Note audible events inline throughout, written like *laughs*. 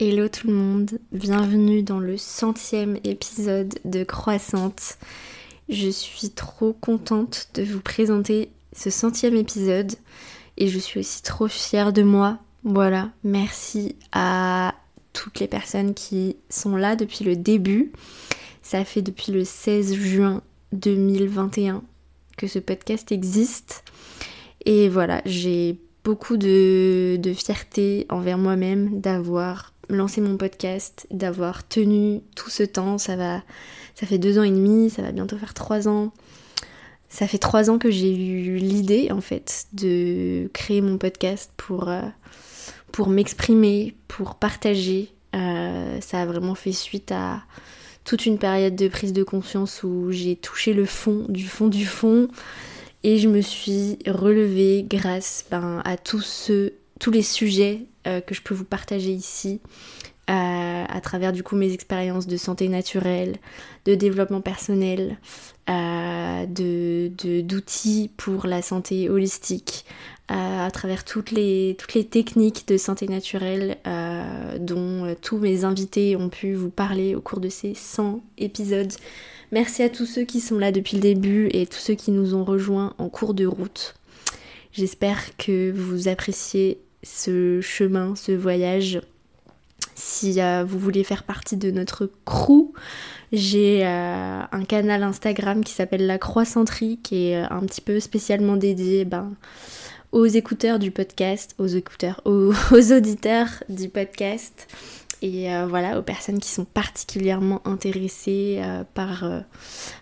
Hello tout le monde, bienvenue dans le centième épisode de Croissante. Je suis trop contente de vous présenter ce centième épisode et je suis aussi trop fière de moi. Voilà, merci à toutes les personnes qui sont là depuis le début. Ça fait depuis le 16 juin 2021 que ce podcast existe. Et voilà, j'ai beaucoup de, fierté envers moi-même d'avoir lancé mon podcast, d'avoir tenu tout ce temps. Ça va, ça fait deux ans et demi, ça va bientôt faire trois ans. Ça fait trois ans que j'ai eu l'idée en fait de créer mon podcast pour, euh, pour m'exprimer, pour partager. Euh, ça a vraiment fait suite à toute une période de prise de conscience où j'ai touché le fond du fond du fond et je me suis relevée grâce ben, à tous, ceux, tous les sujets euh, que je peux vous partager ici euh, à travers du coup mes expériences de santé naturelle, de développement personnel, euh, de d'outils pour la santé holistique, à travers toutes les, toutes les techniques de santé naturelle dont tous mes invités ont pu vous parler au cours de ces 100 épisodes. Merci à tous ceux qui sont là depuis le début et tous ceux qui nous ont rejoints en cours de route. J'espère que vous appréciez ce chemin, ce voyage. Si euh, vous voulez faire partie de notre crew, j'ai euh, un canal Instagram qui s'appelle La Croissanterie, qui est euh, un petit peu spécialement dédié ben, aux écouteurs du podcast, aux écouteurs, aux, *laughs* auditeurs du podcast. Et voilà, aux personnes qui sont particulièrement intéressées par,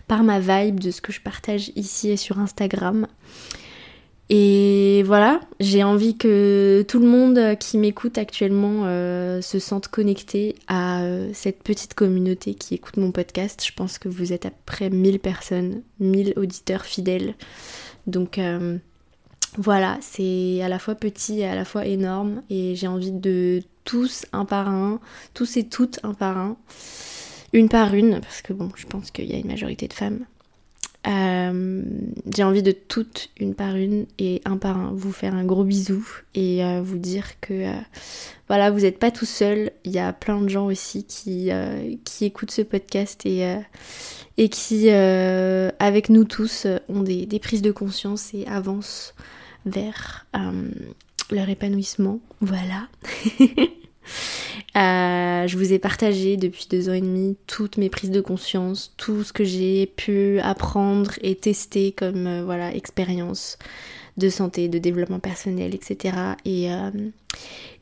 par ma vibe de ce que je partage ici et sur Instagram. Et voilà, j'ai envie que tout le monde qui m'écoute actuellement euh, se sente connecté à euh, cette petite communauté qui écoute mon podcast. Je pense que vous êtes à près 1000 personnes, 1000 auditeurs fidèles. Donc euh, voilà, c'est à la fois petit et à la fois énorme. Et j'ai envie de tous un par un, tous et toutes un par un, une par une, parce que bon, je pense qu'il y a une majorité de femmes. Euh, j'ai envie de toutes une par une et un par un vous faire un gros bisou et euh, vous dire que euh, voilà vous n'êtes pas tout seul. Il y a plein de gens aussi qui, qui écoutent ce podcast et, et qui avec nous tous ont des, des, prises de conscience et avancent vers leur épanouissement. Voilà *laughs* Euh, je vous ai partagé depuis deux ans et demi toutes mes prises de conscience, tout ce que j'ai pu apprendre et tester comme euh, voilà expérience de santé, de développement personnel, etc. Et, euh,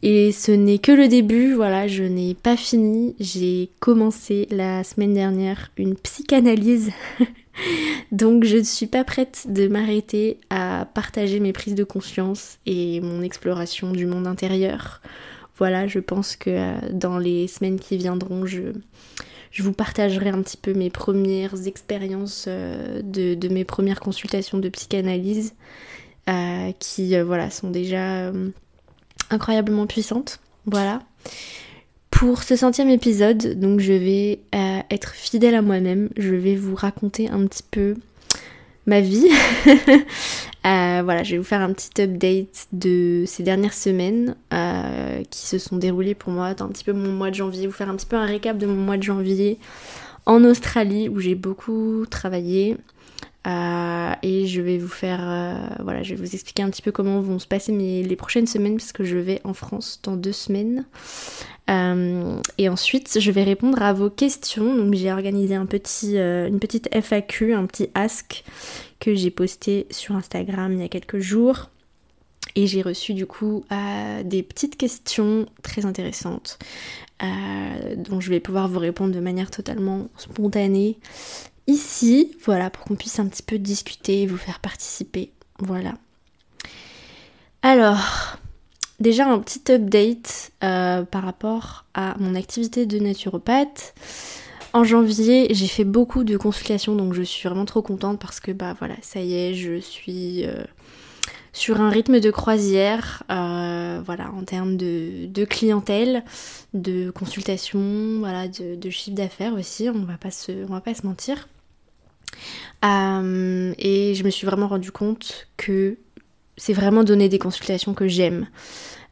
et ce n'est que le début, voilà, je n'ai pas fini. J'ai commencé la semaine dernière une psychanalyse. *laughs* Donc je ne suis pas prête de m'arrêter à partager mes prises de conscience et mon exploration du monde intérieur voilà, je pense que euh, dans les semaines qui viendront, je, vous partagerai un petit peu mes premières expériences euh, de, mes premières consultations de psychanalyse euh, qui voilà sont déjà incroyablement puissantes. Voilà. Pour ce centième épisode, donc je vais être fidèle à moi-même. Je vais vous raconter un petit peu ma vie. *laughs* Euh, voilà, je vais vous faire un petit update de ces dernières semaines euh, qui se sont déroulées pour moi dans un petit peu mon mois de janvier, vous faire un petit peu un récap de mon mois de janvier en Australie où j'ai beaucoup travaillé. Euh, et je vais vous faire, voilà, je vais vous expliquer un petit peu comment vont se passer les prochaines semaines puisque je vais en France dans deux semaines. et ensuite, je vais répondre à vos questions. Donc, j'ai organisé une petite FAQ, un petit ask que j'ai posté sur Instagram il y a quelques jours. Et j'ai reçu du coup euh, des petites questions très intéressantes euh, dont je vais pouvoir vous répondre de manière totalement spontanée ici, voilà, pour qu'on puisse un petit peu discuter et vous faire participer. Voilà. Alors, déjà un petit update euh, par rapport à mon activité de naturopathe. En janvier, j'ai fait beaucoup de consultations, donc je suis vraiment trop contente parce que bah voilà, ça y est, je suis euh, sur un rythme de croisière, euh, voilà, en termes de, clientèle, de consultation, voilà, de, chiffre d'affaires aussi, on va pas se, on va pas se mentir. Euh, et je me suis vraiment rendu compte que c'est vraiment donner des consultations que j'aime.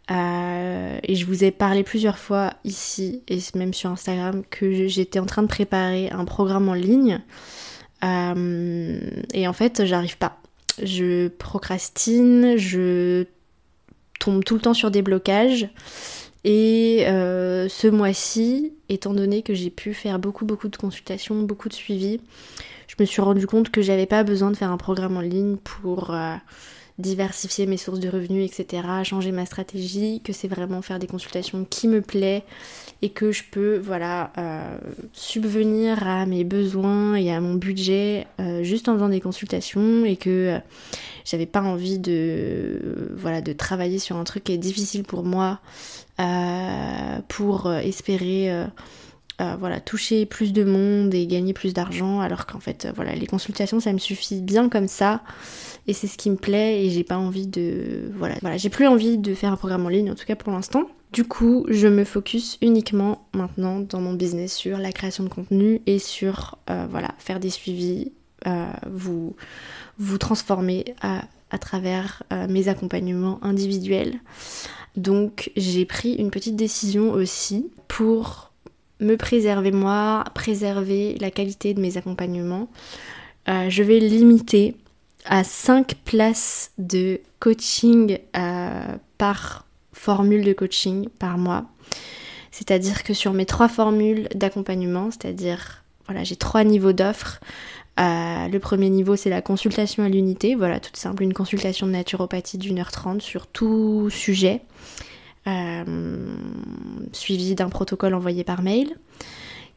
Et je vous ai parlé plusieurs fois ici et même sur Instagram que j'étais en train de préparer un programme en ligne. et en fait, j'arrive pas. Je procrastine, je tombe tout le temps sur des blocages. Et euh, ce mois-ci, étant donné que j'ai pu faire beaucoup beaucoup de consultations, beaucoup de suivis, je me suis rendu compte que j'avais pas besoin de faire un programme en ligne pour euh, diversifier mes sources de revenus, etc., changer ma stratégie, que c'est vraiment faire des consultations qui me plaît et que je peux voilà euh, subvenir à mes besoins et à mon budget euh, juste en faisant des consultations et que euh, j'avais pas envie de voilà de travailler sur un truc qui est difficile pour moi pour espérer voilà, toucher plus de monde et gagner plus d'argent, alors qu'en fait, voilà, les consultations, ça me suffit bien comme ça et c'est ce qui me plaît et j'ai pas envie de voilà voilà j'ai plus envie de faire un programme en ligne en tout cas pour l'instant. Du coup je me focus uniquement maintenant dans mon business sur la création de contenu et sur euh, voilà faire des suivis euh, vous vous transformer à, à travers euh, mes accompagnements individuels. Donc j'ai pris une petite décision aussi pour me préserver moi préserver la qualité de mes accompagnements. Je vais limiter à 5 places de coaching euh, par formule de coaching par mois. C'est-à-dire que sur mes trois formules d'accompagnement, c'est-à-dire voilà, j'ai trois niveaux d'offres. Euh, le premier niveau, c'est la consultation à l'unité. Voilà, toute simple, une consultation de naturopathie d'une heure trente sur tout sujet, euh, suivi d'un protocole envoyé par mail,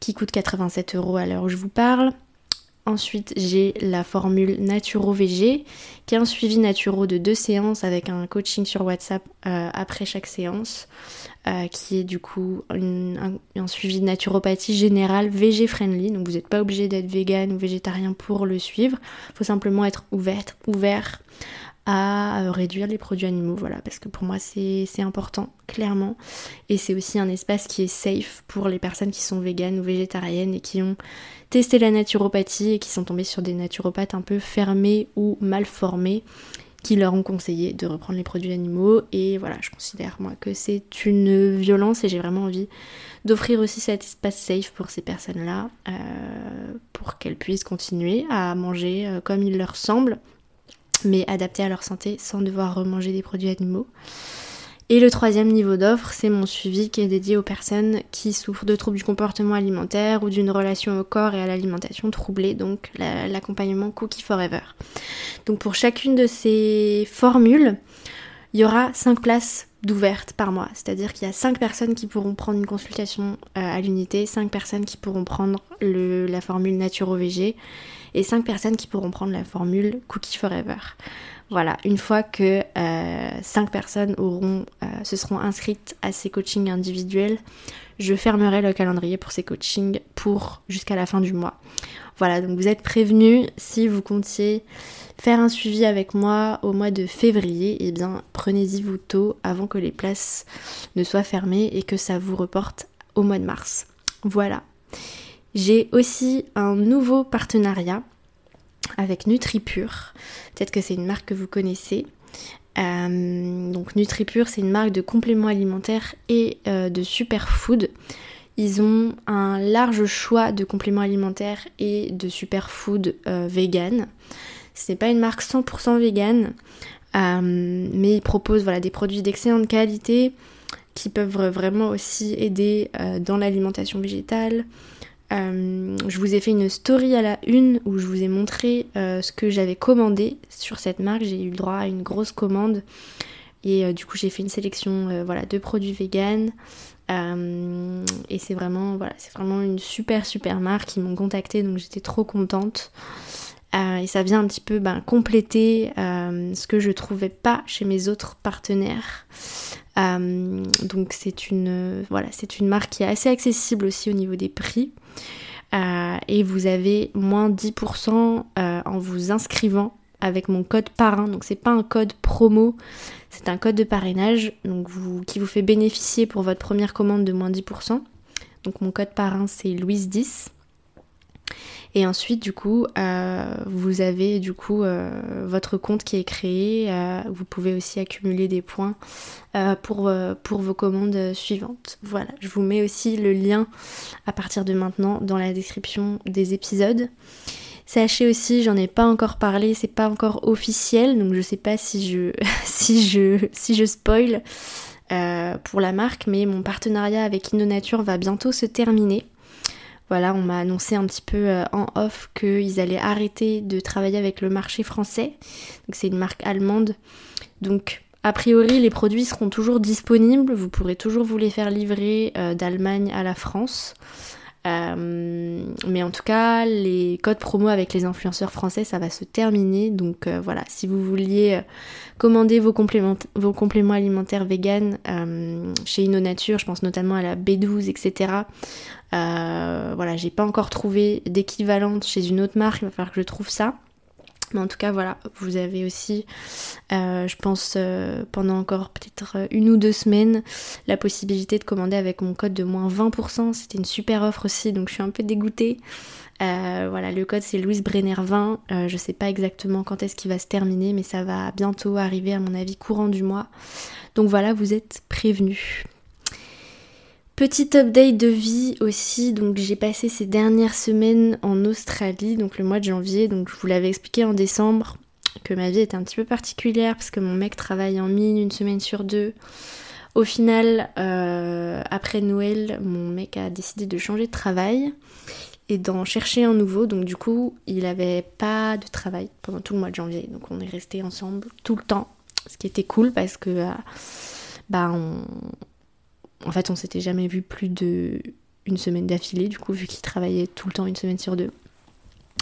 qui coûte 87 euros à l'heure où je vous parle. Ensuite, j'ai la formule Naturo-VG, qui est un suivi naturo de deux séances avec un coaching sur WhatsApp euh, après chaque séance, euh, qui est du coup un, suivi de naturopathie générale VG friendly. Donc vous n'êtes pas obligé d'être vegan ou végétarien pour le suivre. Il faut simplement être ouvert, ouvert à euh, réduire les produits animaux, voilà, parce que pour moi c'est important, clairement. Et c'est aussi un espace qui est safe pour les personnes qui sont véganes ou végétariennes et qui ont testé la naturopathie et qui sont tombées sur des naturopathes un peu fermés ou mal formés qui leur ont conseillé de reprendre les produits animaux. Et voilà, je considère moi que c'est une violence et j'ai vraiment envie d'offrir aussi cet espace safe pour ces personnes-là, euh, pour qu'elles puissent continuer à manger euh, comme il leur semble mais adaptés à leur santé sans devoir remanger des produits animaux. Et le troisième niveau d'offre, c'est mon suivi qui est dédié aux personnes qui souffrent de troubles du comportement alimentaire ou d'une relation au corps et à l'alimentation troublée, donc l'accompagnement Cookie Forever. Donc pour chacune de ces formules, il y aura 5 places d'ouvertes par mois. C'est-à-dire qu'il y a 5 personnes qui pourront prendre une consultation euh, à l'unité, 5 personnes qui pourront prendre la formule Naturo-VG et 5 personnes qui pourront prendre la formule Cookie Forever. Voilà, une fois que euh, 5 personnes auront, euh, se seront inscrites à ces coachings individuels, je fermerai le calendrier pour ces coachings pour jusqu'à la fin du mois. Voilà, donc vous êtes prévenus si vous comptiez faire un suivi avec moi au mois de février, eh bien prenez-y vous tôt avant que les places ne soient fermées et que ça vous reporte au mois de mars. Voilà. J'ai aussi un nouveau partenariat avec NutriPure. Peut-être que c'est une marque que vous connaissez. Euh, donc NutriPure, c'est une marque de compléments alimentaires et euh, de superfood. Ils ont un large choix de compléments alimentaires et de superfood euh, vegan. Ce n'est pas une marque 100% vegan, mais ils proposent voilà, des produits d'excellente qualité qui peuvent vraiment aussi aider dans l'alimentation végétale, euh, je vous ai fait une story à la une où je vous ai montré euh, ce que j'avais commandé sur cette marque. J'ai eu le droit à une grosse commande et euh, du coup j'ai fait une sélection voilà, de produits vegan. et c'est vraiment, voilà, vraiment une super super marque. Ils m'ont contacté donc j'étais trop contente. et ça vient un petit peu ben, compléter ce que je trouvais pas chez mes autres partenaires. Donc c'est une, voilà, c'est une marque qui est assez accessible aussi au niveau des prix. Euh, et vous avez moins 10% euh, en vous inscrivant avec mon code parrain. Donc c'est pas un code promo, c'est un code de parrainage donc qui vous fait bénéficier pour votre première commande de moins 10%. Donc mon code parrain c'est Louise10. Et ensuite, du coup, euh, vous avez du coup euh, votre compte qui est créé. Euh, vous pouvez aussi accumuler des points pour, pour vos commandes suivantes. Voilà, je vous mets aussi le lien à partir de maintenant dans la description des épisodes. Sachez aussi, j'en ai pas encore parlé, c'est pas encore officiel, donc je sais pas si je *laughs* si je si je spoil pour la marque, mais mon partenariat avec InnoNature va bientôt se terminer. Voilà, on m'a annoncé un petit peu euh, en off qu'ils allaient arrêter de travailler avec le marché français. C'est une marque allemande. Donc a priori, les produits seront toujours disponibles. Vous pourrez toujours vous les faire livrer euh, d'Allemagne à la France. Euh, mais en tout cas, les codes promo avec les influenceurs français, ça va se terminer. Donc euh, voilà, si vous vouliez euh, commander vos compléments, vos compléments alimentaires vegan chez InnoNature, je pense notamment à la B12, etc. voilà, j'ai pas encore trouvé d'équivalente chez une autre marque, il va falloir que je trouve ça. Mais en tout cas, voilà, vous avez aussi, euh, je pense, euh, pendant encore peut-être une ou deux semaines, la possibilité de commander avec mon code de moins 20%. C'était une super offre aussi, donc je suis un peu dégoûtée. Euh, voilà, le code c'est Louise Brenner 20. je sais pas exactement quand est-ce qu'il va se terminer, mais ça va bientôt arriver à mon avis courant du mois. Donc voilà, vous êtes prévenus. Petit update de vie aussi, donc j'ai passé ces dernières semaines en Australie, donc le mois de janvier, donc je vous l'avais expliqué en décembre que ma vie était un petit peu particulière parce que mon mec travaille en mine une semaine sur deux. Au final, euh, après Noël, mon mec a décidé de changer de travail et d'en chercher un nouveau, donc du coup il avait pas de travail pendant tout le mois de janvier, donc on est resté ensemble tout le temps, ce qui était cool parce que euh, bah on en fait, on s'était jamais vu plus de une semaine d'affilée, du coup, vu qu'il travaillait tout le temps une semaine sur deux.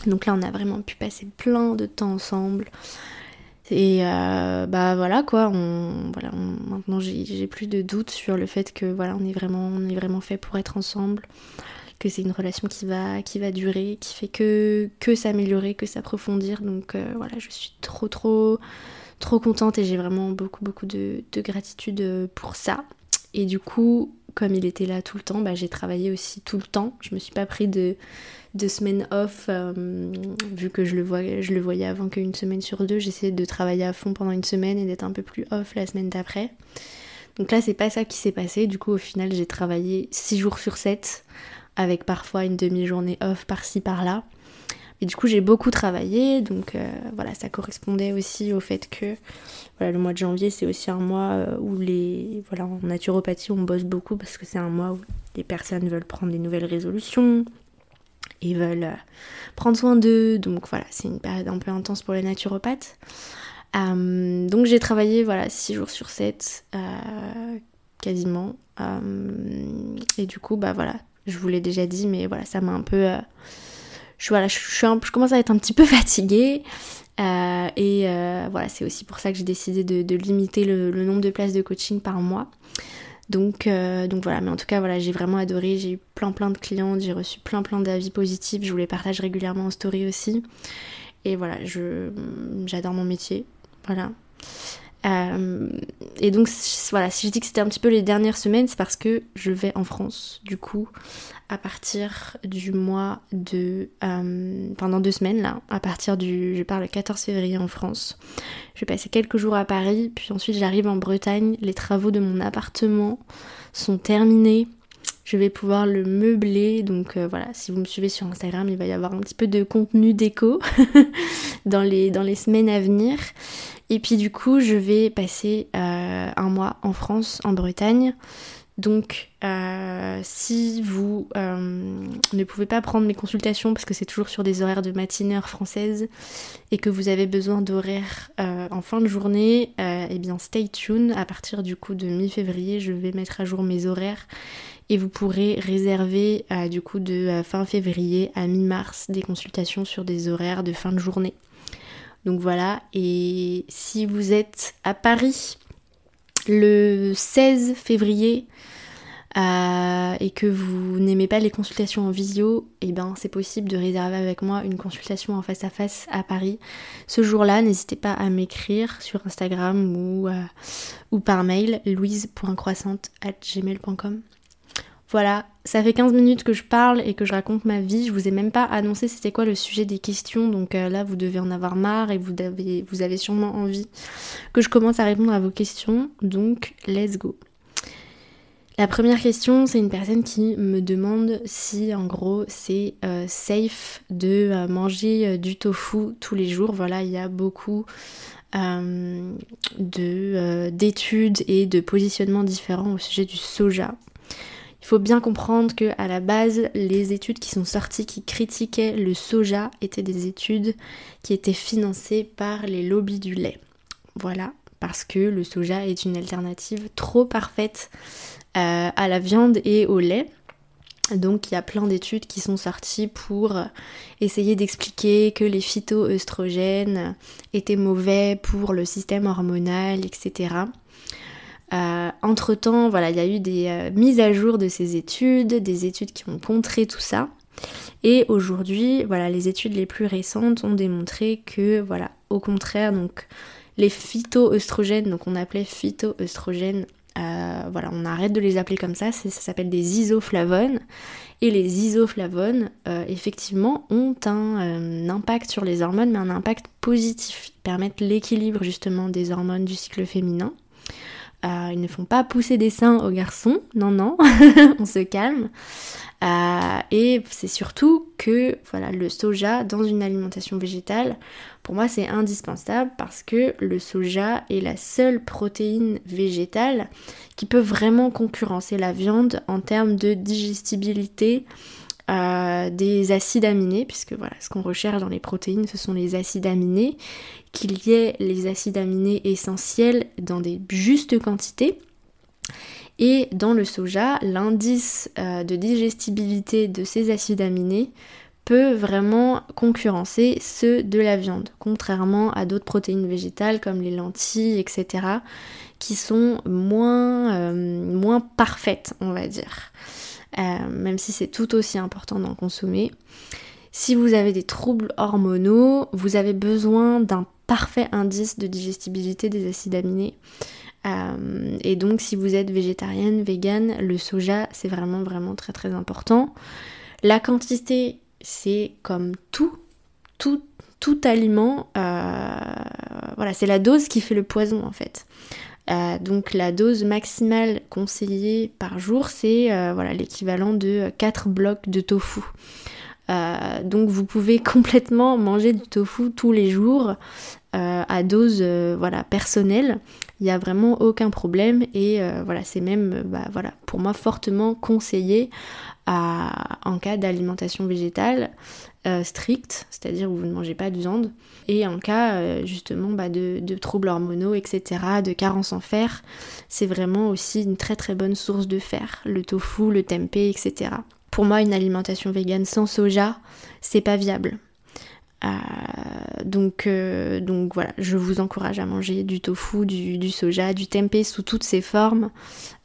Donc là, on a vraiment pu passer plein de temps ensemble. Et euh, bah voilà quoi, voilà, maintenant j'ai plus de doutes sur le fait que voilà, on est vraiment, on est vraiment fait pour être ensemble, que c'est une relation qui va, qui va durer, qui fait que, que s'améliorer, que s'approfondir. Donc euh, voilà, je suis trop trop trop contente et j'ai vraiment beaucoup beaucoup de, de gratitude pour ça. Et du coup, comme il était là tout le temps, bah, j'ai travaillé aussi tout le temps. Je me suis pas pris de, de semaine off, euh, vu que je le, voyais, je le voyais avant qu'une semaine sur deux. J'essayais de travailler à fond pendant une semaine et d'être un peu plus off la semaine d'après. Donc là, c'est pas ça qui s'est passé. Du coup, au final, j'ai travaillé 6 jours sur 7, avec parfois une demi-journée off par-ci par-là. Et du coup, j'ai beaucoup travaillé, donc euh, voilà, ça correspondait aussi au fait que voilà, le mois de janvier, c'est aussi un mois euh, où les. Voilà, en naturopathie, on bosse beaucoup parce que c'est un mois où les personnes veulent prendre des nouvelles résolutions et veulent euh, prendre soin d'eux. Donc voilà, c'est une période un peu intense pour les naturopathes. donc j'ai travaillé voilà 6 jours sur 7 quasiment. et du coup, bah voilà, je vous l'ai déjà dit, mais voilà, ça m'a un peu je, commence à être un petit peu fatiguée. Euh, et euh, voilà, c'est aussi pour ça que j'ai décidé de, limiter le, nombre de places de coaching par mois. Donc, euh, donc voilà, mais en tout cas, voilà, j'ai vraiment adoré. J'ai eu plein plein de clientes, j'ai reçu plein plein d'avis positifs. Je vous les partage régulièrement en story aussi. Et voilà, j'adore mon métier. Voilà. Et donc voilà, si je dis que c'était un petit peu les dernières semaines, c'est parce que je vais en France, du coup, à partir du mois de... Euh, pendant deux semaines là, à partir du... Je pars le 14 février en France. Je vais passer quelques jours à Paris, puis ensuite j'arrive en Bretagne. Les travaux de mon appartement sont terminés. Je vais pouvoir le meubler, donc euh, voilà, si vous me suivez sur Instagram, il va y avoir un petit peu de contenu déco *laughs* dans, les, dans les semaines à venir. Et puis du coup, je vais passer euh, un mois en France, en Bretagne. Donc, euh, si vous euh, ne pouvez pas prendre mes consultations parce que c'est toujours sur des horaires de matineur française et que vous avez besoin d'horaires en fin de journée, eh bien stay tuned. À partir du coup de mi-février, je vais mettre à jour mes horaires et vous pourrez réserver du coup de fin février à mi-mars des consultations sur des horaires de fin de journée. Donc voilà, et si vous êtes à Paris le 16 février euh, et que vous n'aimez pas les consultations en visio, eh ben c'est possible de réserver avec moi une consultation en face à face à Paris. Ce jour-là, n'hésitez pas à m'écrire sur Instagram ou, euh, ou par mail louise.croissante@gmail.com. Voilà, ça fait 15 minutes que je parle et que je raconte ma vie. Je vous ai même pas annoncé c'était quoi le sujet des questions, donc euh, là vous devez en avoir marre et vous avez, sûrement envie que je commence à répondre à vos questions. Donc let's go. La première question, c'est une personne qui me demande si en gros c'est euh, safe de euh, manger du tofu tous les jours. Voilà, il y a beaucoup d'études et de positionnements différents au sujet du soja. Il faut bien comprendre que à la base, les études qui sont sorties qui critiquaient le soja étaient des études qui étaient financées par les lobbies du lait. Voilà, parce que le soja est une alternative trop parfaite euh, à la viande et au lait. Donc il y a plein d'études qui sont sorties pour essayer d'expliquer que les phytoœstrogènes étaient mauvais pour le système hormonal, etc. Euh, entre temps, voilà, il y a eu des euh, mises à jour de ces études, des études qui ont contré tout ça. Et aujourd'hui, voilà, les études les plus récentes ont démontré que, voilà, au contraire, donc les phytoœstrogènes, donc on appelait phytoœstrogènes, euh, voilà, on arrête de les appeler comme ça, ça s'appelle des isoflavones. Et les isoflavones, effectivement, ont un, impact sur les hormones, mais un impact positif. Ils permettent l'équilibre justement des hormones du cycle féminin. Euh, ils ne font pas pousser des seins aux garçons, non, non, *laughs* on se calme. Euh, et c'est surtout que voilà, le soja dans une alimentation végétale, pour moi c'est indispensable parce que le soja est la seule protéine végétale qui peut vraiment concurrencer la viande en termes de digestibilité, euh, des acides aminés, puisque voilà, ce qu'on recherche dans les protéines, ce sont les acides aminés, qu'il y ait les acides aminés essentiels dans des justes quantités. Et dans le soja, l'indice euh, de digestibilité de ces acides aminés peut vraiment concurrencer ceux de la viande, contrairement à d'autres protéines végétales comme les lentilles, etc., qui sont moins, euh, moins parfaites, on va dire. Euh, même si c'est tout aussi important d'en consommer. Si vous avez des troubles hormonaux, vous avez besoin d'un parfait indice de digestibilité des acides aminés. Euh, et donc si vous êtes végétarienne, végane, le soja c'est vraiment vraiment très très important. La quantité c'est comme tout, tout, tout aliment, euh, voilà, c'est la dose qui fait le poison en fait. Euh, donc la dose maximale conseillée par jour, c'est euh, voilà, l'équivalent de 4 blocs de tofu. Euh, donc vous pouvez *laughs* complètement manger du tofu tous les jours à dose voilà, personnelle. Il n'y a vraiment aucun problème et voilà, c'est même bah, voilà, pour moi fortement conseillé en cas d'alimentation végétale. Euh, strict, c'est-à-dire où vous ne mangez pas de viande, et en cas euh, justement bah, de, troubles hormonaux, etc., de carence en fer, c'est vraiment aussi une très très bonne source de fer, le tofu, le tempeh, etc. Pour moi, une alimentation végane sans soja, c'est pas viable. Euh, donc, euh, donc voilà, je vous encourage à manger du tofu, du, soja, du tempeh sous toutes ses formes,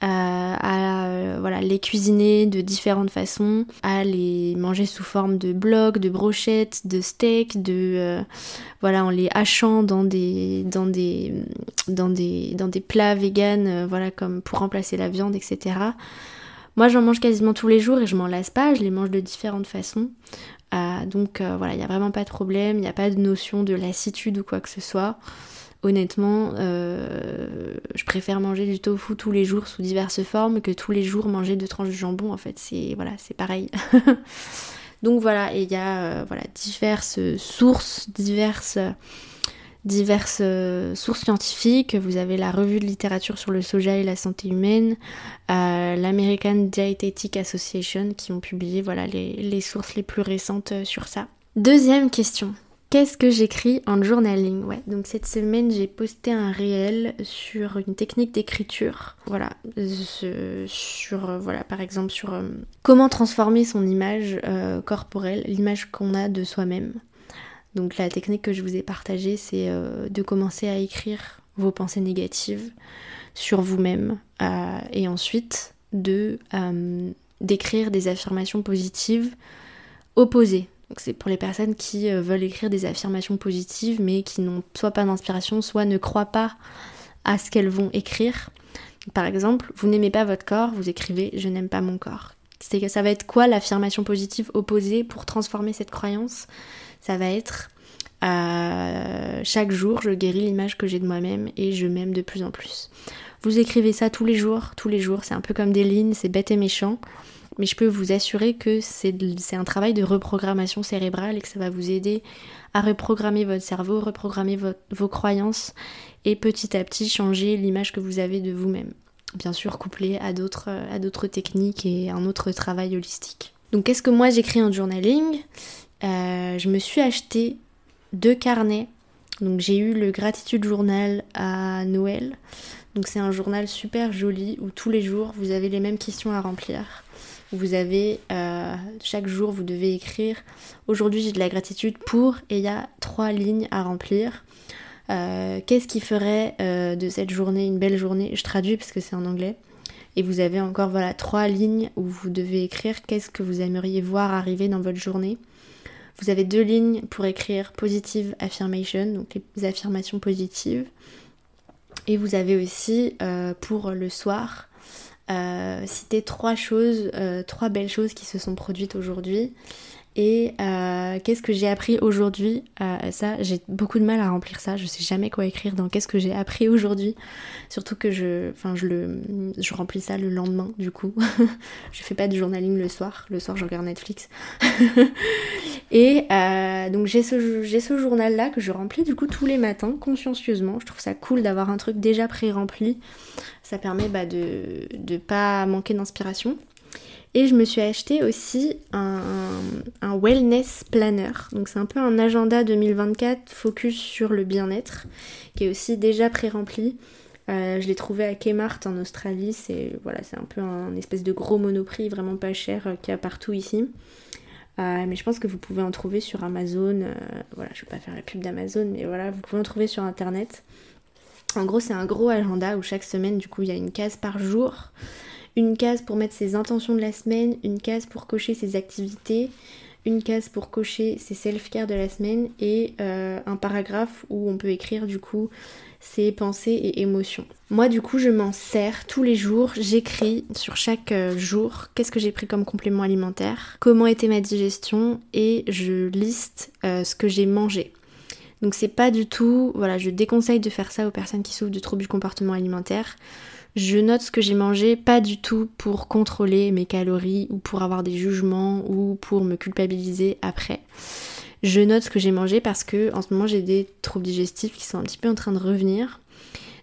euh, à voilà, les cuisiner de différentes façons, à les manger sous forme de blocs, de brochettes, de steaks, de voilà, en les hachant dans des dans des dans des dans des plats véganes, voilà comme pour remplacer la viande, etc. Moi j'en mange quasiment tous les jours et je m'en lasse pas, je les mange de différentes façons. Euh, donc euh, voilà, il n'y a vraiment pas de problème, il n'y a pas de notion de lassitude ou quoi que ce soit. Honnêtement, euh, je préfère manger du tofu tous les jours sous diverses formes que tous les jours manger deux tranches de jambon. En fait, c'est voilà, c'est pareil. *laughs* donc voilà, et il y a voilà diverses sources, diverses diverses euh, sources scientifiques. Vous avez la revue de littérature sur le soja et la santé humaine, euh, l'American Dietetic Association qui ont publié voilà, les, sources les plus récentes euh, sur ça. Deuxième question. Qu'est-ce que j'écris en journaling? Ouais, donc cette semaine j'ai posté un réel sur une technique d'écriture. Voilà, sur voilà par exemple sur comment transformer son image corporelle, l'image qu'on a de soi-même. Donc la technique que je vous ai partagée, c'est euh, de commencer à écrire vos pensées négatives sur vous-même euh, et ensuite de euh, d'écrire des affirmations positives opposées. Donc c'est pour les personnes qui veulent écrire des affirmations positives mais qui n'ont soit pas d'inspiration, soit ne croient pas à ce qu'elles vont écrire. Par exemple, vous n'aimez pas votre corps, vous écrivez je n'aime pas mon corps. C'est ça va être quoi l'affirmation positive opposée pour transformer cette croyance? Ça va être euh, chaque jour, je guéris l'image que j'ai de moi-même et je m'aime de plus en plus. Vous écrivez ça tous les jours, tous les jours, c'est un peu comme des lignes, c'est bête et méchant, mais je peux vous assurer que c'est un travail de reprogrammation cérébrale et que ça va vous aider à reprogrammer votre cerveau, reprogrammer vos croyances et petit à petit changer l'image que vous avez de vous-même. Bien sûr couplé à d'autres techniques et un autre travail holistique. Donc qu'est-ce que moi j'écris en journaling? Euh, Je me suis acheté deux carnets. Donc j'ai eu le gratitude journal à Noël. Donc c'est un journal super joli où tous les jours vous avez les mêmes questions à remplir. Vous avez euh, chaque jour vous devez écrire aujourd'hui j'ai de la gratitude pour et il y a trois lignes à remplir. Euh, qu'est-ce qui ferait de cette journée une belle journée? Je traduis parce que c'est en anglais. Et vous avez encore voilà trois lignes où vous devez écrire qu'est-ce que vous aimeriez voir arriver dans votre journée? Vous avez deux lignes pour écrire positive affirmation, donc les affirmations positives. Et vous avez aussi euh, pour le soir euh, citer trois choses, euh, trois belles choses qui se sont produites aujourd'hui et euh, qu'est-ce que j'ai appris aujourd'hui euh, Ça, j'ai beaucoup de mal à remplir ça. Je sais jamais quoi écrire dans qu'est-ce que j'ai appris aujourd'hui. Surtout que je, remplis ça le lendemain. Du coup, *laughs* je fais pas de journaling le soir. Le soir, je regarde Netflix. *laughs* et euh, donc j'ai ce, j'ai ce journal là que je remplis du coup tous les matins consciencieusement. Je trouve ça cool d'avoir un truc déjà pré-rempli. Ça permet bah, de de pas manquer d'inspiration. Et je me suis acheté aussi un, wellness planner. Donc c'est un peu un agenda 2024 focus sur le bien-être, qui est aussi déjà pré-rempli. Euh, je l'ai trouvé à Kmart en Australie. C'est voilà, un peu un espèce de gros monoprix vraiment pas cher euh, qu'il y a partout ici. Euh, mais je pense que vous pouvez en trouver sur Amazon. voilà, je vais pas faire la pub d'Amazon, mais voilà, vous pouvez en trouver sur internet. En gros, c'est un gros agenda où chaque semaine, du coup, il y a une case par jour une case pour mettre ses intentions de la semaine, une case pour cocher ses activités, une case pour cocher ses self-care de la semaine et euh, un paragraphe où on peut écrire du coup ses pensées et émotions. Moi du coup je m'en sers tous les jours, j'écris sur chaque euh, jour qu'est-ce que j'ai pris comme complément alimentaire, comment était ma digestion et je liste euh, ce que j'ai mangé. Donc c'est pas du tout, voilà, je déconseille de faire ça aux personnes qui souffrent de troubles du comportement alimentaire. Je note ce que j'ai mangé, pas du tout pour contrôler mes calories ou pour avoir des jugements ou pour me culpabiliser après. Je note ce que j'ai mangé parce que en ce moment j'ai des troubles digestifs qui sont un petit peu en train de revenir.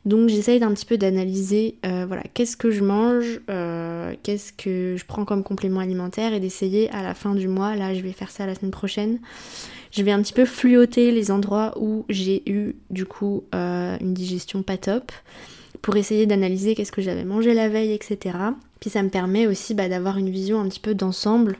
Donc j'essaye d'un petit peu d'analyser euh, voilà, qu'est-ce que je mange, euh, qu'est-ce que je prends comme complément alimentaire et d'essayer à la fin du mois, là je vais faire ça la semaine prochaine, je vais un petit peu fluoter les endroits où j'ai eu du coup euh, une digestion pas top pour essayer d'analyser qu'est-ce que j'avais mangé la veille, etc. Puis ça me permet aussi bah, d'avoir une vision un petit peu d'ensemble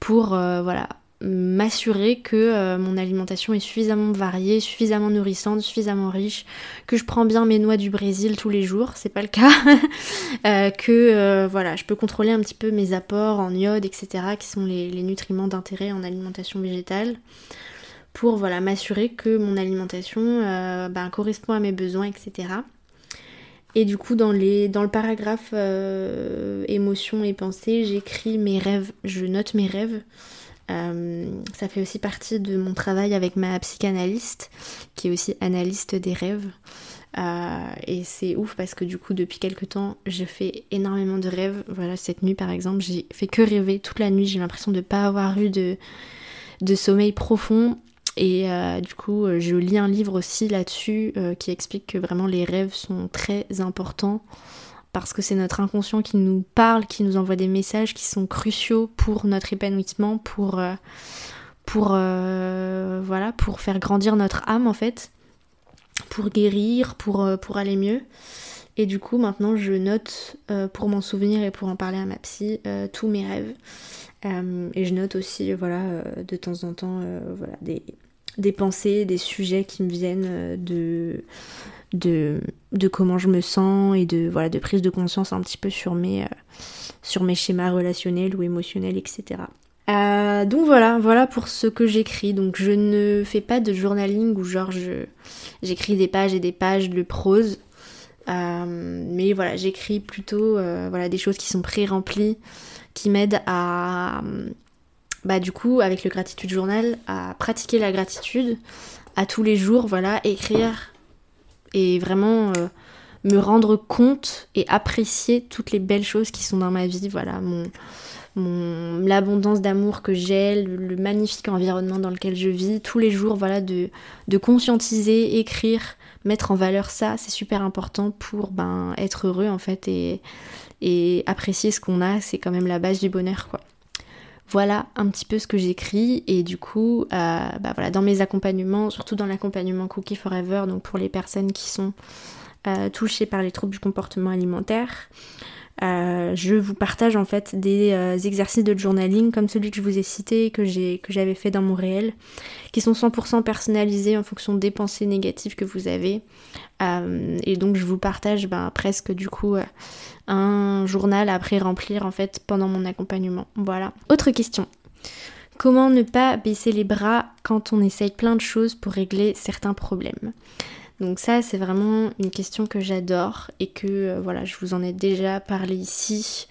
pour euh, voilà m'assurer que euh, mon alimentation est suffisamment variée, suffisamment nourrissante, suffisamment riche, que je prends bien mes noix du Brésil tous les jours, c'est pas le cas, *laughs* euh, que voilà, je peux contrôler un petit peu mes apports en iode, etc., qui sont les, nutriments d'intérêt en alimentation végétale, pour voilà m'assurer que mon alimentation bah, correspond à mes besoins, etc. Et du coup, dans, le paragraphe euh, émotions et pensées, j'écris mes rêves, je note mes rêves. Euh, ça fait aussi partie de mon travail avec ma psychanalyste, qui est aussi analyste des rêves. Euh, et c'est ouf parce que du coup, depuis quelques temps, je fais énormément de rêves. Voilà, cette nuit par exemple, j'ai fait que rêver toute la nuit. J'ai l'impression de ne pas avoir eu de, de sommeil profond. Et euh, du coup, euh, je lis un livre aussi là-dessus euh, qui explique que vraiment les rêves sont très importants parce que c'est notre inconscient qui nous parle, qui nous envoie des messages qui sont cruciaux pour notre épanouissement, pour, voilà, pour faire grandir notre âme en fait, pour guérir, pour, pour aller mieux. Et du coup, maintenant, je note pour m'en souvenir et pour en parler à ma psy tous mes rêves. et je note aussi, voilà, de temps en temps, voilà, des, des pensées, des sujets qui me viennent euh, de, de, de, comment je me sens et de, voilà, de prise de conscience un petit peu sur mes, euh, sur mes schémas relationnels ou émotionnels, etc. Euh, donc voilà, voilà pour ce que j'écris. Donc je ne fais pas de journaling où genre j'écris des pages et des pages de prose. mais voilà, j'écris plutôt voilà, des choses qui sont pré-remplies, qui m'aide à, bah du coup, avec le gratitude journal, à pratiquer la gratitude à tous les jours, voilà, écrire et vraiment euh, me rendre compte et apprécier toutes les belles choses qui sont dans ma vie, voilà, mon, mon l'abondance d'amour que j'ai, le, magnifique environnement dans lequel je vis, tous les jours, voilà, de, de conscientiser, écrire, mettre en valeur ça, c'est super important pour ben, être heureux en fait et, et apprécier ce qu'on a, c'est quand même la base du bonheur quoi. Voilà un petit peu ce que j'écris et du coup, euh, bah voilà, dans mes accompagnements, surtout dans l'accompagnement Cookie Forever, donc pour les personnes qui sont euh, touchées par les troubles du comportement alimentaire, euh, je vous partage en fait des euh, exercices de journaling comme celui que je vous ai cité, que j'avais fait dans mon réel, qui sont 100% personnalisés en fonction des pensées négatives que vous avez. Euh, et donc je vous partage ben, presque du coup un journal après remplir en fait pendant mon accompagnement. Voilà. Autre question. Comment ne pas baisser les bras quand on essaye plein de choses pour régler certains problèmes? Donc ça, c'est vraiment une question que j'adore et que euh, voilà, je vous en ai déjà parlé ici.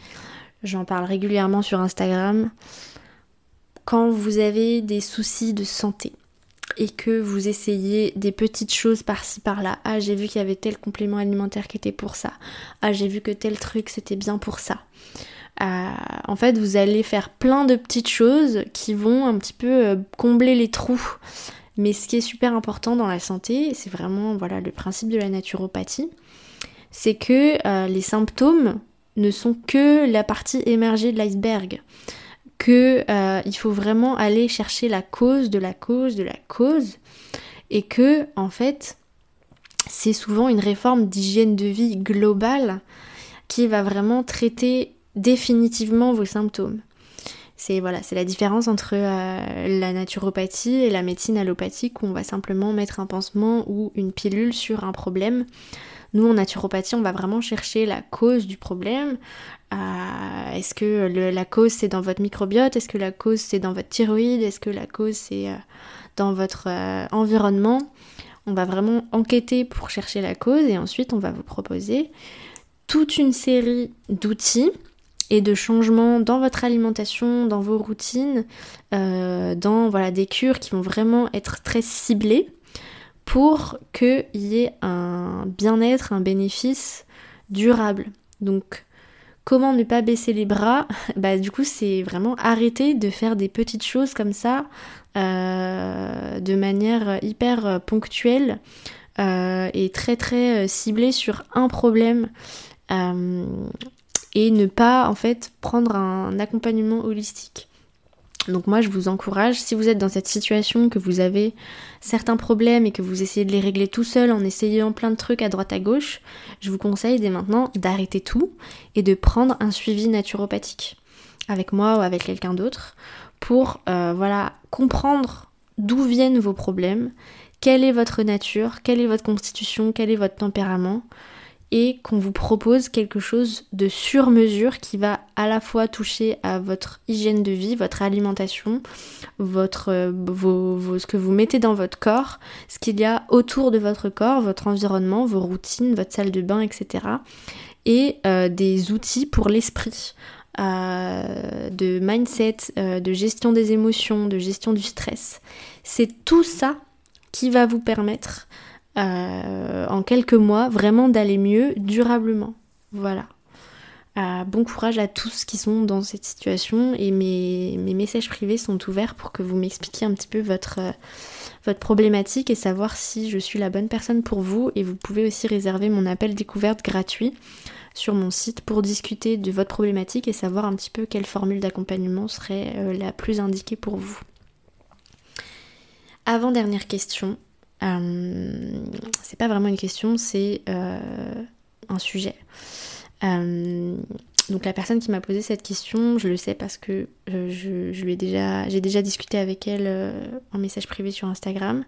J'en parle régulièrement sur Instagram. Quand vous avez des soucis de santé et que vous essayez des petites choses par-ci par-là, ah j'ai vu qu'il y avait tel complément alimentaire qui était pour ça, ah j'ai vu que tel truc c'était bien pour ça. Euh, en fait, vous allez faire plein de petites choses qui vont un petit peu euh, combler les trous mais ce qui est super important dans la santé, c'est vraiment voilà le principe de la naturopathie, c'est que euh, les symptômes ne sont que la partie émergée de l'iceberg. Que euh, il faut vraiment aller chercher la cause de la cause de la cause, et que en fait c'est souvent une réforme d'hygiène de vie globale qui va vraiment traiter définitivement vos symptômes. C'est la différence entre euh, la naturopathie et la médecine allopathique où on va simplement mettre un pansement ou une pilule sur un problème. Nous en naturopathie, on va vraiment chercher la cause du problème. Euh, est-ce que la cause c'est dans votre microbiote? Est-ce que la cause c'est dans votre thyroïde? Est-ce que la cause c'est euh, dans votre environnement? On va vraiment enquêter pour chercher la cause et ensuite on va vous proposer toute une série d'outils et de changements dans votre alimentation, dans vos routines, euh, dans voilà, des cures qui vont vraiment être très ciblées pour qu'il y ait un bien-être, un bénéfice durable. Donc comment ne pas baisser les bras? *laughs* Bah du coup c'est vraiment arrêter de faire des petites choses comme ça euh, de manière hyper ponctuelle euh, et très très ciblée sur un problème et ne pas en fait prendre un accompagnement holistique. Donc moi je vous encourage, si vous êtes dans cette situation, que vous avez certains problèmes et que vous essayez de les régler tout seul en essayant plein de trucs à droite à gauche, je vous conseille dès maintenant d'arrêter tout et de prendre un suivi naturopathique avec moi ou avec quelqu'un d'autre pour euh, voilà comprendre d'où viennent vos problèmes, quelle est votre nature, quelle est votre constitution, quel est votre tempérament, et qu'on vous propose quelque chose de sur mesure qui va à la fois toucher à votre hygiène de vie, votre alimentation, votre, euh, ce que vous mettez dans votre corps, ce qu'il y a autour de votre corps, votre environnement, vos routines, votre salle de bain, etc. Et euh, des outils pour l'esprit. Euh, de mindset, de gestion des émotions, de gestion du stress. C'est tout ça qui va vous permettre euh, en quelques mois, vraiment d'aller mieux durablement. Voilà. Euh, bon courage à tous qui sont dans cette situation et mes, messages privés sont ouverts pour que vous m'expliquiez un petit peu votre, euh, votre problématique et savoir si je suis la bonne personne pour vous. Et vous pouvez aussi réserver mon appel découverte gratuit sur mon site pour discuter de votre problématique et savoir un petit peu quelle formule d'accompagnement serait la plus indiquée pour vous. Avant dernière question, euh, c'est pas vraiment une question, c'est euh, un sujet. Euh, donc la personne qui m'a posé cette question, je le sais parce que je, déjà, j'ai déjà discuté avec elle en message privé sur Instagram.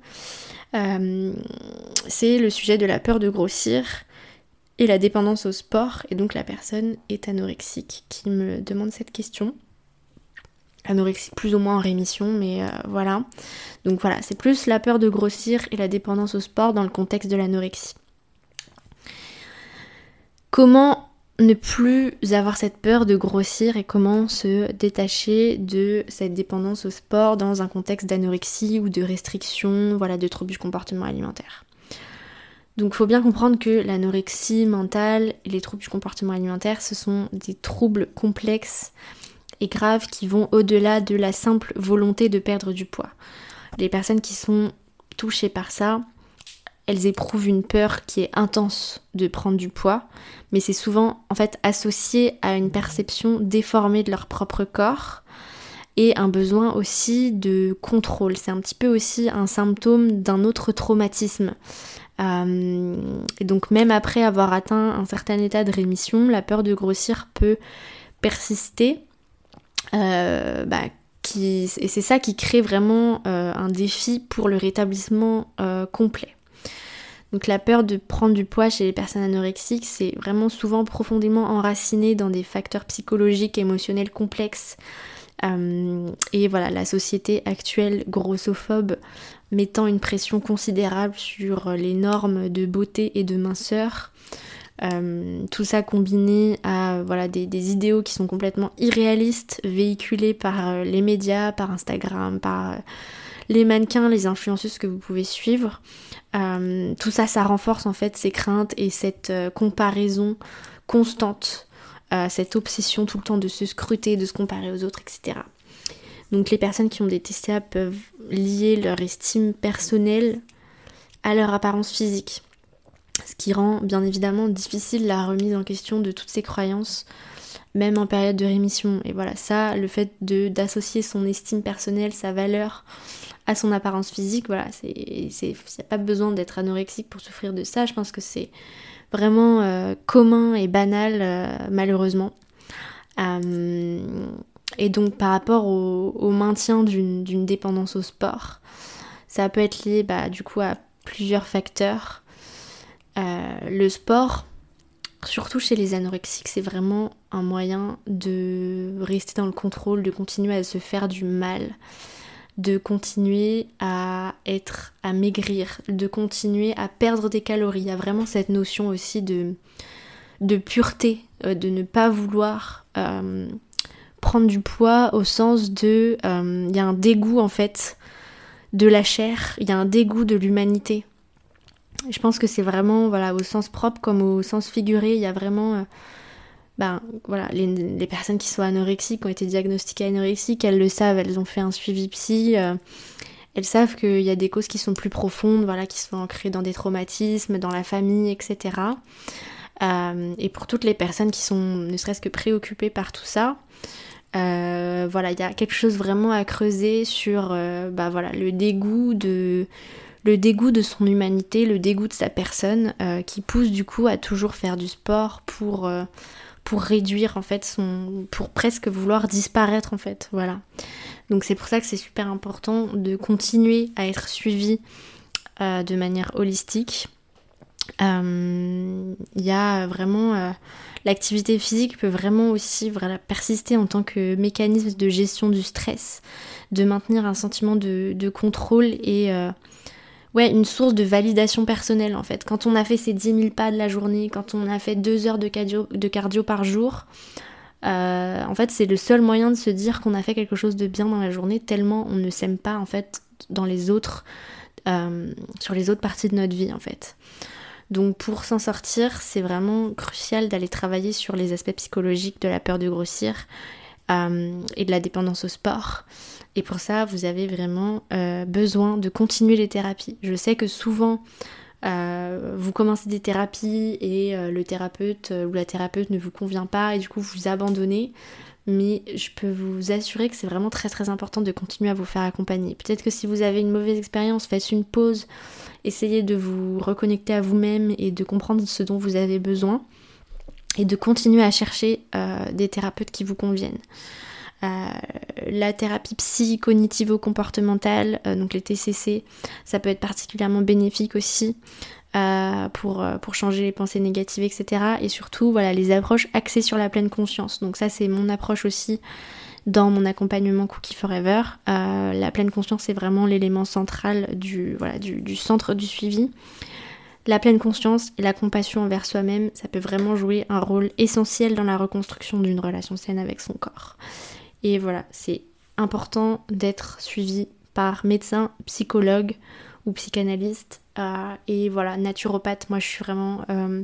c'est le sujet de la peur de grossir et la dépendance au sport. Et donc la personne est anorexique qui me demande cette question anorexie plus ou moins en rémission, mais euh, voilà. Donc voilà, c'est plus la peur de grossir et la dépendance au sport dans le contexte de l'anorexie. Comment ne plus avoir cette peur de grossir et comment se détacher de cette dépendance au sport dans un contexte d'anorexie ou de restriction, voilà, de troubles du comportement alimentaire. Donc il faut bien comprendre que l'anorexie mentale et les troubles du comportement alimentaire, ce sont des troubles complexes et graves qui vont au-delà de la simple volonté de perdre du poids. Les personnes qui sont touchées par ça, elles éprouvent une peur qui est intense de prendre du poids, mais c'est souvent en fait associé à une perception déformée de leur propre corps et un besoin aussi de contrôle. C'est un petit peu aussi un symptôme d'un autre traumatisme. Euh, et donc même après avoir atteint un certain état de rémission, la peur de grossir peut persister. Euh, bah, et c'est ça qui crée vraiment euh, un défi pour le rétablissement complet. Donc la peur de prendre du poids chez les personnes anorexiques, c'est vraiment souvent profondément enraciné dans des facteurs psychologiques, émotionnels complexes. Euh, et voilà, la société actuelle grossophobe mettant une pression considérable sur les normes de beauté et de minceur. Euh, tout ça combiné à voilà, des, idéaux qui sont complètement irréalistes, véhiculés par euh, les médias, par Instagram, par les mannequins, les influenceuses que vous pouvez suivre. Euh, tout ça, ça renforce en fait ces craintes et cette euh, comparaison constante, euh, cette obsession tout le temps de se scruter, de se comparer aux autres, etc. Donc les personnes qui ont des TCA peuvent lier leur estime personnelle à leur apparence physique. Ce qui rend bien évidemment difficile la remise en question de toutes ces croyances, même en période de rémission. Et voilà, ça, le fait d'associer son estime personnelle, sa valeur à son apparence physique. Voilà, il n'y a pas besoin d'être anorexique pour souffrir de ça. Je pense que c'est vraiment euh, commun et banal, euh, malheureusement. Euh, et donc par rapport au, maintien d'une dépendance au sport, ça peut être lié bah, du coup à plusieurs facteurs. Le sport, surtout chez les anorexiques, c'est vraiment un moyen de rester dans le contrôle, de continuer à se faire du mal de continuer à être, à maigrir, de continuer à perdre des calories. Il y a vraiment cette notion aussi de, pureté, euh, de ne pas vouloir euh, prendre du poids au sens de... Euh, il y a un dégoût en fait de la chair, il y a un dégoût de l'humanité. Je pense que c'est vraiment, voilà, au sens propre comme au sens figuré, il y a vraiment ben voilà, les, personnes qui sont anorexiques, ont été diagnostiquées anorexiques, elles le savent, elles ont fait un suivi psy, euh, elles savent qu'il y a des causes qui sont plus profondes, voilà, qui sont ancrées dans des traumatismes, dans la famille, etc. Euh, et pour toutes les personnes qui sont ne serait-ce que préoccupées par tout ça, euh, voilà, il y a quelque chose vraiment à creuser sur bah, voilà, le dégoût de le dégoût de son humanité, le dégoût de sa personne, qui pousse du coup à toujours faire du sport pour pour réduire en fait son pour presque vouloir disparaître en fait. Voilà. Donc c'est pour ça que c'est super important de continuer à être suivi euh, de manière holistique. Euh, il y a vraiment euh, l'activité physique peut vraiment aussi persister en tant que mécanisme de gestion du stress de maintenir un sentiment de, de contrôle et ouais, une source de validation personnelle en fait. Quand on a fait ses 10 000 pas de la journée, quand on a fait 2 heures de cardio, de cardio par jour, euh, en fait c'est le seul moyen de se dire qu'on a fait quelque chose de bien dans la journée, tellement on ne s'aime pas en fait dans les autres, euh, sur les autres parties de notre vie en fait. Donc pour s'en sortir, c'est vraiment crucial d'aller travailler sur les aspects psychologiques de la peur de grossir euh, et de la dépendance au sport. Et pour ça, vous avez vraiment euh, besoin de continuer les thérapies. Je sais que souvent, euh, vous commencez des thérapies et euh, le thérapeute ou la thérapeute ne vous convient pas et du coup vous abandonnez. Mais je peux vous assurer que c'est vraiment très très important de continuer à vous faire accompagner. Peut-être que si vous avez une mauvaise expérience, faites une pause, essayez de vous reconnecter à vous-même et de comprendre ce dont vous avez besoin et de continuer à chercher des thérapeutes qui vous conviennent. Euh, la thérapie psy-cognitivo-comportementale, euh, donc les TCC, ça peut être particulièrement bénéfique aussi. Euh, pour, changer les pensées négatives, etc. Et surtout, voilà, les approches axées sur la pleine conscience. Donc ça, c'est mon approche aussi dans mon accompagnement Cookie Forever. la pleine conscience, c'est vraiment l'élément central du, centre du suivi. La pleine conscience et la compassion envers soi-même, ça peut vraiment jouer un rôle essentiel dans la reconstruction d'une relation saine avec son corps. Et voilà, c'est important d'être suivi par médecin, psychologue ou psychanalyste. Euh, et voilà, naturopathe, moi je suis vraiment, euh,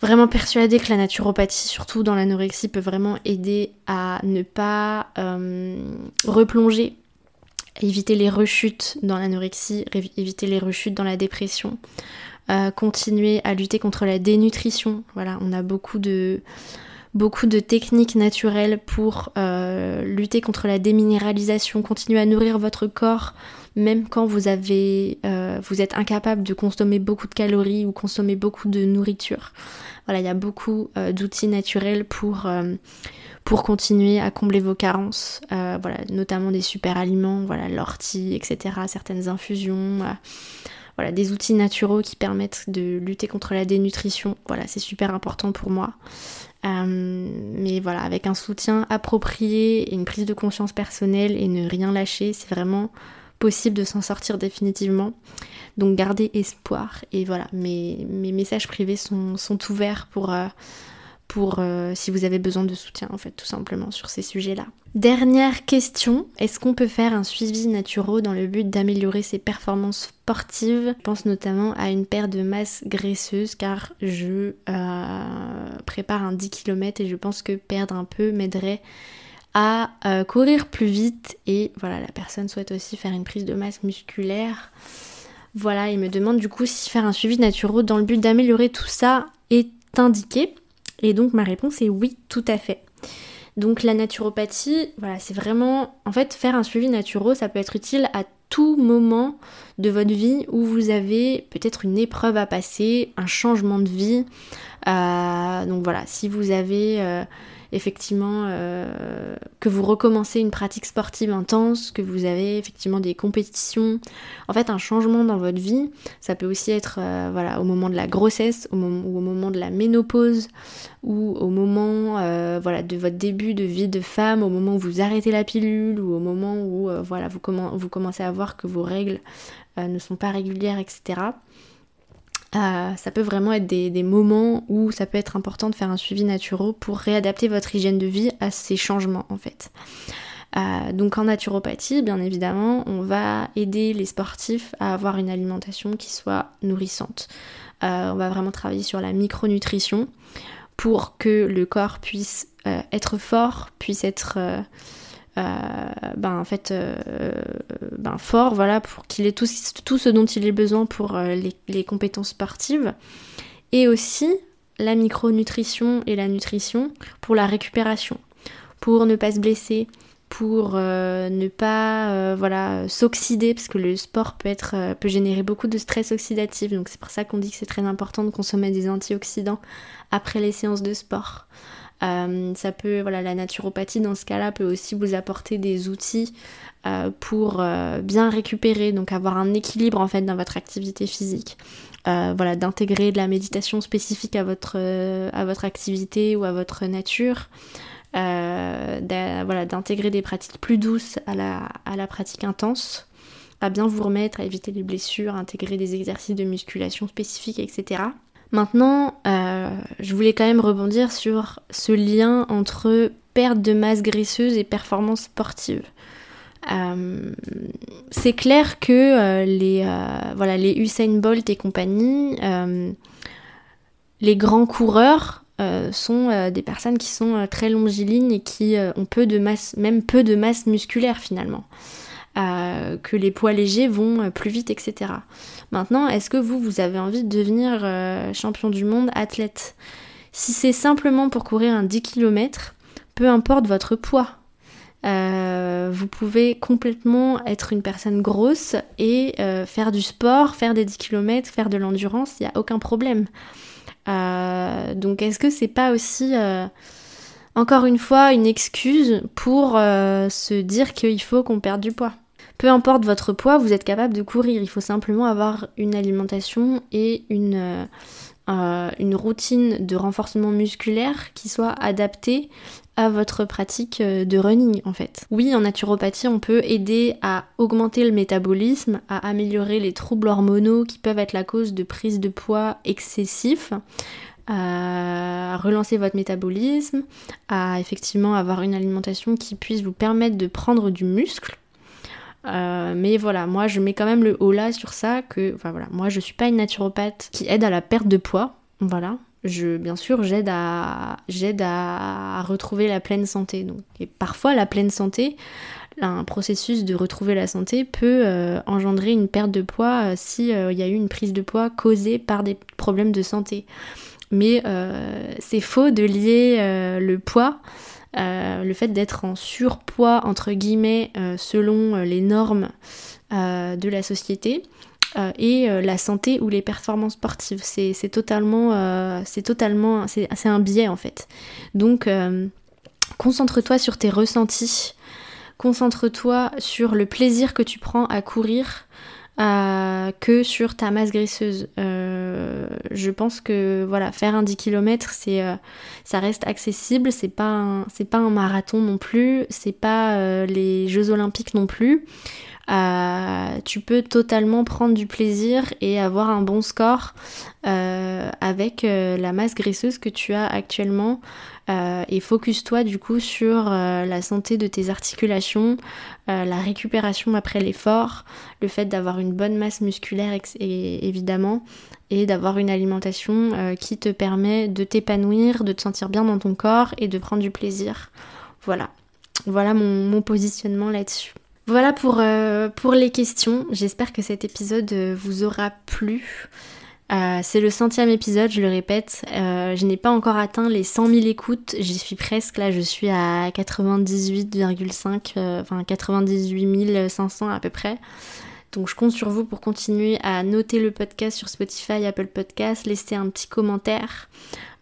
vraiment persuadée que la naturopathie, surtout dans l'anorexie, peut vraiment aider à ne pas euh, replonger, éviter les rechutes dans l'anorexie, éviter les rechutes dans la dépression, continuer à lutter contre la dénutrition. Voilà, on a beaucoup de beaucoup de techniques naturelles pour euh, lutter contre la déminéralisation, continuer à nourrir votre corps même quand euh, vous êtes incapable de consommer beaucoup de calories ou consommer beaucoup de nourriture. Voilà, il y a beaucoup euh, d'outils naturels pour continuer à combler vos carences, voilà, notamment des super aliments, voilà, l'ortie, etc., certaines infusions, voilà, des outils naturels qui permettent de lutter contre la dénutrition. Voilà, c'est super important pour moi. Euh, mais voilà, avec un soutien approprié et une prise de conscience personnelle et ne rien lâcher, c'est vraiment possible de s'en sortir définitivement. Donc gardez espoir. Et voilà, mes, mes messages privés sont, sont ouverts pour, euh, pour euh, si vous avez besoin de soutien en fait tout simplement sur ces sujets-là. Dernière question, est-ce qu'on peut faire un suivi naturel dans le but d'améliorer ses performances sportives? Je pense notamment à une paire de masse graisseuse car je euh, prépare un 10 km et je pense que perdre un peu m'aiderait à euh, courir plus vite et voilà la personne souhaite aussi faire une prise de masse musculaire. Voilà, il me demande du coup si faire un suivi naturel dans le but d'améliorer tout ça est indiqué. Et donc ma réponse est oui, tout à fait. Donc la naturopathie, voilà, c'est vraiment, en fait, faire un suivi naturel, ça peut être utile à tout moment de votre vie où vous avez peut-être une épreuve à passer, un changement de vie. Euh, donc voilà, si vous avez euh, effectivement euh, que vous recommencez une pratique sportive intense, que vous avez effectivement des compétitions, en fait un changement dans votre vie, ça peut aussi être euh, au moment de la grossesse, au ou au moment de la ménopause, ou au moment euh, voilà de votre début de vie de femme, au moment où vous arrêtez la pilule, ou au moment où voilà vous, vous commencez à voir que vos règles ne sont pas régulières, etc. Euh, ça peut vraiment être des, moments où ça peut être important de faire un suivi naturel pour réadapter votre hygiène de vie à ces changements en fait. Euh, donc en naturopathie, bien évidemment, on va aider les sportifs à avoir une alimentation qui soit nourrissante. Euh, on va vraiment travailler sur la micronutrition pour que le corps puisse être fort, puisse être ben, en fait, euh, ben, fort, voilà, pour qu'il ait tout, ce dont il ait besoin pour euh, les, compétences sportives. Et aussi la micronutrition et la nutrition pour la récupération, pour ne pas se blesser, pour ne pas voilà s'oxyder parce que le sport peut être peut générer beaucoup de stress oxydatif donc c'est pour ça qu'on dit que c'est très important de consommer des antioxydants après les séances de sport. Euh, ça peut, voilà, la naturopathie dans ce cas-là peut aussi vous apporter des outils euh, pour euh, bien récupérer, donc avoir un équilibre en fait dans votre activité physique. voilà, d'intégrer de la méditation spécifique à votre, à votre activité ou à votre nature. voilà, d'intégrer des pratiques plus douces à la, à la pratique intense à bien vous remettre, à éviter les blessures, intégrer des exercices de musculation spécifiques, etc. Maintenant, euh, je voulais quand même rebondir sur ce lien entre perte de masse graisseuse et performance sportive. Euh, c'est clair que euh, les, voilà, les Usain Bolt et compagnie, les grands coureurs sont des personnes qui sont très longilignes et qui ont peu de masse, même peu de masse musculaire finalement. que les poids légers vont plus vite, etc. Maintenant, est-ce que vous, vous avez envie de devenir euh, champion du monde athlète? Si c'est simplement pour courir un 10 km, peu importe votre poids, euh, vous pouvez complètement être une personne grosse et euh, faire du sport, faire des 10 km, faire de l'endurance, il n'y a aucun problème. donc est-ce que c'est pas aussi encore une fois une excuse pour se dire qu'il faut qu'on perde du poids? Peu importe votre poids, vous êtes capable de courir. Il faut simplement avoir une alimentation et une, euh, une routine de renforcement musculaire qui soit adaptée à votre pratique euh, de running en fait. Oui, en naturopathie, on peut aider à augmenter le métabolisme, à améliorer les troubles hormonaux qui peuvent être la cause de prise de poids excessif, à relancer votre métabolisme, à effectivement avoir une alimentation qui puisse vous permettre de prendre du muscle. Euh, mais voilà, moi je mets quand même le haut là sur ça que, enfin voilà, moi je suis pas une naturopathe qui aide à la perte de poids, voilà, je, bien sûr, j'aide à, j'aide à, retrouver la pleine santé. Donc, et parfois, la pleine santé, un processus de retrouver la santé peut euh, engendrer une perte de poids euh, si il y a eu une prise de poids causée par des problèmes de santé. Mais euh, c'est faux de lier le poids, le fait d'être en surpoids entre guillemets selon les normes de la société euh, et euh, la santé ou les performances sportives. C'est euh, c'est totalement, c'est un biais en fait. Donc, concentre-toi sur tes ressentis, concentre-toi sur le plaisir que tu prends à courir. Que sur ta masse graisseuse. je pense que voilà, faire un 10 km, c'est, ça reste accessible, c'est pas c'est pas un marathon non plus, c'est pas les Jeux Olympiques non plus. Euh, tu peux totalement prendre du plaisir et avoir un bon score euh, avec euh, la masse graisseuse que tu as actuellement. Et focus-toi du coup sur la santé de tes articulations, la récupération après l'effort, le fait d'avoir une bonne masse musculaire évidemment, et d'avoir une alimentation qui te permet de t'épanouir, de te sentir bien dans ton corps et de prendre du plaisir. Voilà. Voilà mon positionnement là-dessus. Voilà pour, euh, pour les questions. J'espère que cet épisode euh, vous aura plu. Euh, c'est le centième épisode, je le répète. je n'ai pas encore atteint les 100 000 écoutes. J'y suis presque là. Je suis à 98,5, enfin 98 500 à peu près. Donc je compte sur vous pour continuer à noter le podcast sur Spotify, Apple Podcast, laisser un petit commentaire,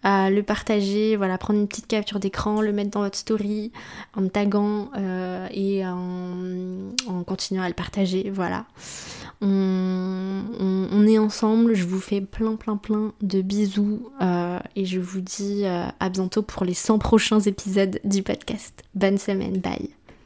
à le partager, voilà, prendre une petite capture d'écran, le mettre dans votre story, en me taguant euh, et en, continuant à le partager, voilà. On, est ensemble, je vous fais plein plein plein de bisous euh, et je vous dis euh, à bientôt pour les 100 prochains épisodes du podcast. Bonne semaine, bye